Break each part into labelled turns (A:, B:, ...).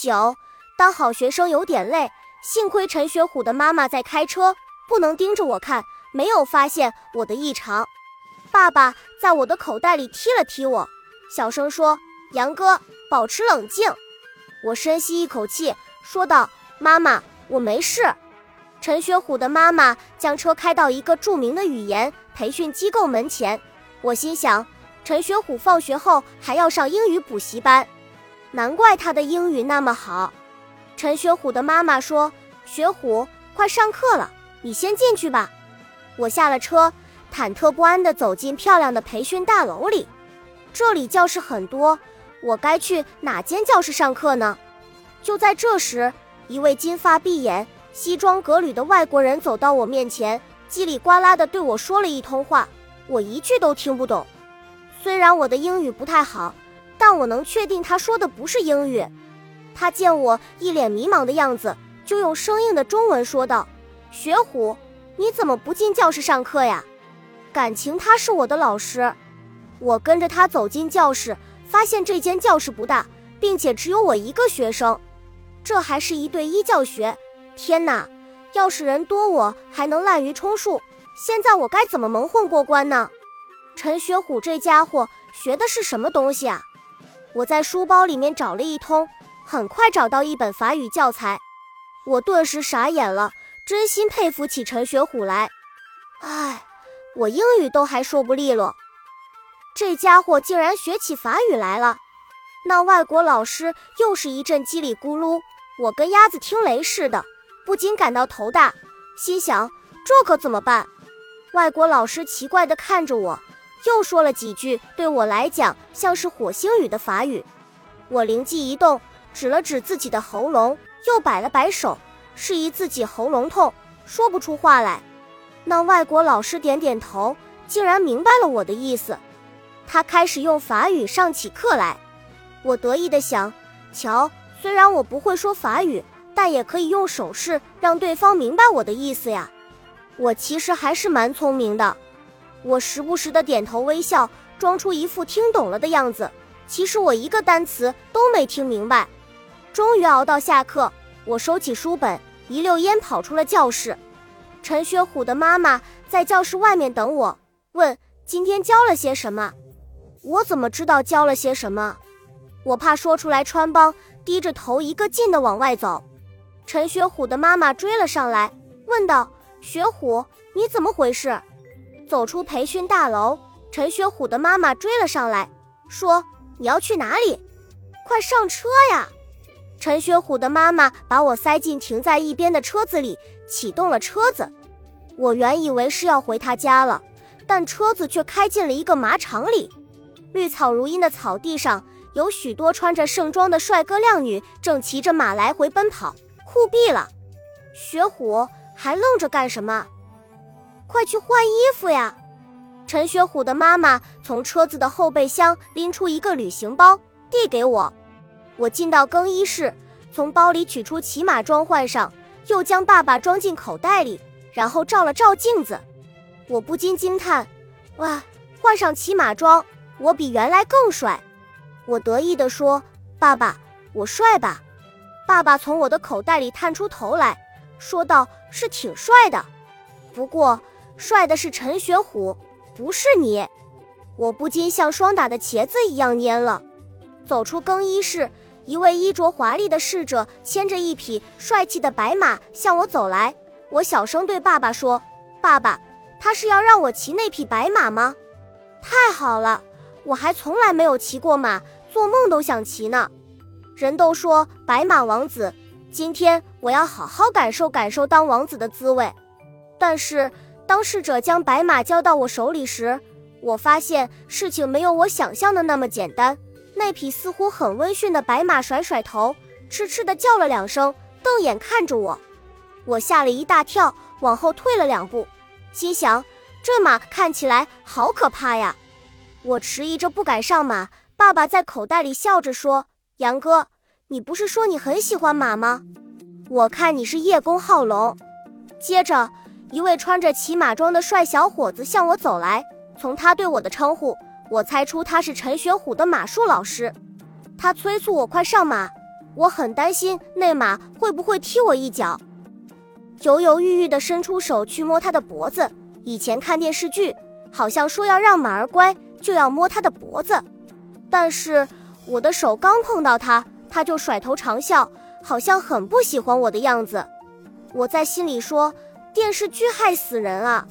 A: 九，当好学生有点累，幸亏陈学虎的妈妈在开车，不能盯着我看，没有发现我的异常。爸爸在我的口袋里踢了踢我，小声说：“杨哥，保持冷静。”我深吸一口气，说道：“妈妈，我没事。”陈学虎的妈妈将车开到一个著名的语言培训机构门前，我心想，陈学虎放学后还要上英语补习班，难怪他的英语那么好。陈学虎的妈妈说：“学虎，快上课了，你先进去吧。”我下了车，忐忑不安地走进漂亮的培训大楼里，这里教室很多，我该去哪间教室上课呢？就在这时，一位金发碧眼。西装革履的外国人走到我面前，叽里呱啦地对我说了一通话，我一句都听不懂。虽然我的英语不太好，但我能确定他说的不是英语。他见我一脸迷茫的样子，就用生硬的中文说道：“学虎，你怎么不进教室上课呀？”感情他是我的老师。我跟着他走进教室，发现这间教室不大，并且只有我一个学生，这还是一对一教学。天哪！要是人多，我还能滥竽充数。现在我该怎么蒙混过关呢？陈学虎这家伙学的是什么东西啊？我在书包里面找了一通，很快找到一本法语教材。我顿时傻眼了，真心佩服起陈学虎来。唉，我英语都还说不利落，这家伙竟然学起法语来了。那外国老师又是一阵叽里咕噜，我跟鸭子听雷似的。不禁感到头大，心想这可怎么办？外国老师奇怪地看着我，又说了几句对我来讲像是火星语的法语。我灵机一动，指了指自己的喉咙，又摆了摆手，示意自己喉咙痛，说不出话来。那外国老师点点头，竟然明白了我的意思。他开始用法语上起课来。我得意地想：瞧，虽然我不会说法语。但也可以用手势让对方明白我的意思呀。我其实还是蛮聪明的，我时不时的点头微笑，装出一副听懂了的样子。其实我一个单词都没听明白。终于熬到下课，我收起书本，一溜烟跑出了教室。陈学虎的妈妈在教室外面等我，问今天教了些什么。我怎么知道教了些什么？我怕说出来穿帮，低着头一个劲的往外走。陈学虎的妈妈追了上来，问道：“学虎，你怎么回事？”走出培训大楼，陈学虎的妈妈追了上来，说：“你要去哪里？快上车呀！”陈学虎的妈妈把我塞进停在一边的车子里，启动了车子。我原以为是要回他家了，但车子却开进了一个马场里。绿草如茵的草地上，有许多穿着盛装的帅哥靓女正骑着马来回奔跑。酷毙了！学虎还愣着干什么？快去换衣服呀！陈学虎的妈妈从车子的后备箱拎出一个旅行包，递给我。我进到更衣室，从包里取出骑马装换上，又将爸爸装进口袋里，然后照了照镜子。我不禁惊叹：哇，换上骑马装，我比原来更帅！我得意地说：“爸爸，我帅吧？”爸爸从我的口袋里探出头来说道：“是挺帅的，不过帅的是陈学虎，不是你。”我不禁像霜打的茄子一样蔫了。走出更衣室，一位衣着华丽的侍者牵着一匹帅气的白马向我走来。我小声对爸爸说：“爸爸，他是要让我骑那匹白马吗？”太好了，我还从来没有骑过马，做梦都想骑呢。人都说白马王子，今天我要好好感受感受当王子的滋味。但是当侍者将白马交到我手里时，我发现事情没有我想象的那么简单。那匹似乎很温驯的白马甩甩头，痴痴地叫了两声，瞪眼看着我。我吓了一大跳，往后退了两步，心想这马看起来好可怕呀。我迟疑着不敢上马。爸爸在口袋里笑着说。杨哥，你不是说你很喜欢马吗？我看你是叶公好龙。接着，一位穿着骑马装的帅小伙子向我走来，从他对我的称呼，我猜出他是陈学虎的马术老师。他催促我快上马，我很担心那马会不会踢我一脚，犹犹豫豫地伸出手去摸他的脖子。以前看电视剧，好像说要让马儿乖，就要摸它的脖子，但是我的手刚碰到它，它就甩头长笑，好像很不喜欢我的样子。我在心里说：“电视剧害死人啊！”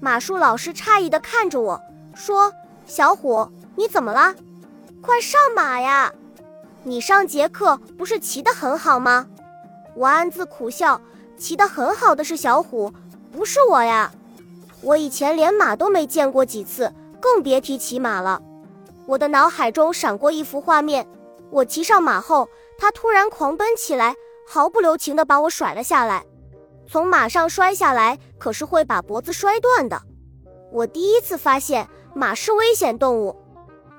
A: 马术老师诧异地看着我说：“小虎，你怎么了？快上马呀！你上节课不是骑得很好吗？”我暗自苦笑，骑得很好的是小虎，不是我呀。我以前连马都没见过几次，更别提骑马了。我的脑海中闪过一幅画面：我骑上马后，他突然狂奔起来，毫不留情地把我甩了下来。从马上摔下来，可是会把脖子摔断的。我第一次发现马是危险动物。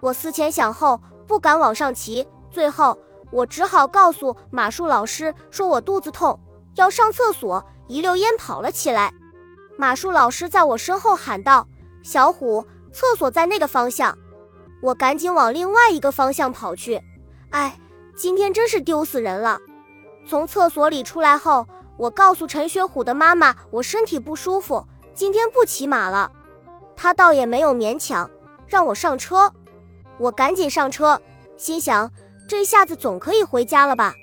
A: 我思前想后，不敢往上骑。最后，我只好告诉马术老师，说我肚子痛，要上厕所，一溜烟跑了起来。马术老师在我身后喊道：“小虎，厕所在那个方向。”我赶紧往另外一个方向跑去。哎，今天真是丢死人了！从厕所里出来后。我告诉陈学虎的妈妈，我身体不舒服，今天不骑马了。他倒也没有勉强，让我上车。我赶紧上车，心想这下子总可以回家了吧？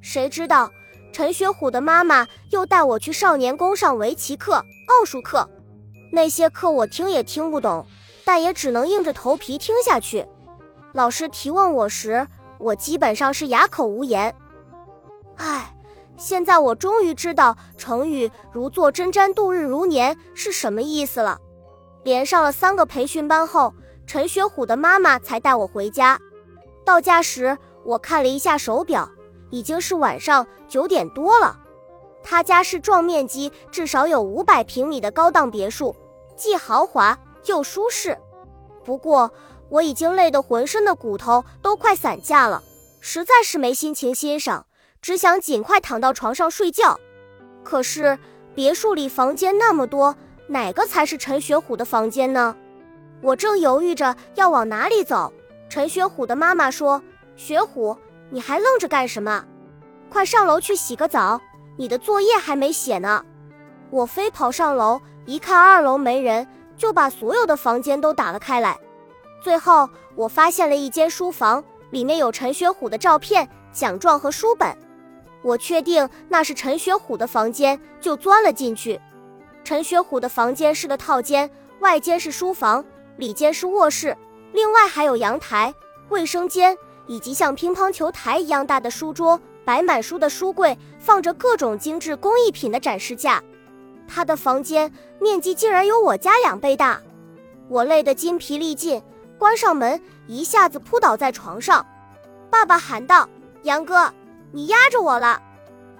A: 谁知道陈学虎的妈妈又带我去少年宫上围棋课、奥数课，那些课我听也听不懂，但也只能硬着头皮听下去。老师提问我时，我基本上是哑口无言。唉。现在我终于知道成语“如坐针毡，度日如年”是什么意思了。连上了三个培训班后，陈学虎的妈妈才带我回家。到家时，我看了一下手表，已经是晚上九点多了。他家是壮面积至少有五百平米的高档别墅，既豪华又舒适。不过，我已经累得浑身的骨头都快散架了，实在是没心情欣赏。只想尽快躺到床上睡觉，可是别墅里房间那么多，哪个才是陈学虎的房间呢？我正犹豫着要往哪里走，陈学虎的妈妈说：“学虎，你还愣着干什么？快上楼去洗个澡，你的作业还没写呢。”我飞跑上楼，一看二楼没人，就把所有的房间都打了开来。最后，我发现了一间书房，里面有陈学虎的照片、奖状和书本。我确定那是陈学虎的房间，就钻了进去。陈学虎的房间是个套间，外间是书房，里间是卧室，另外还有阳台、卫生间以及像乒乓球台一样大的书桌，摆满书的书柜，放着各种精致工艺品的展示架。他的房间面积竟然有我家两倍大，我累得筋疲力尽，关上门，一下子扑倒在床上。爸爸喊道：“杨哥。”你压着我了，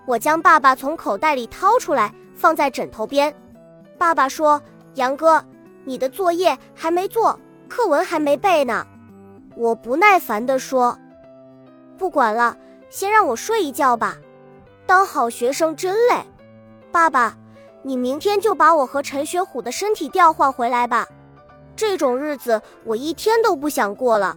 A: 我将爸爸从口袋里掏出来，放在枕头边。爸爸说：“杨哥，你的作业还没做，课文还没背呢。”我不耐烦地说：“不管了，先让我睡一觉吧。当好学生真累。”爸爸，你明天就把我和陈学虎的身体调换回来吧。这种日子我一天都不想过了。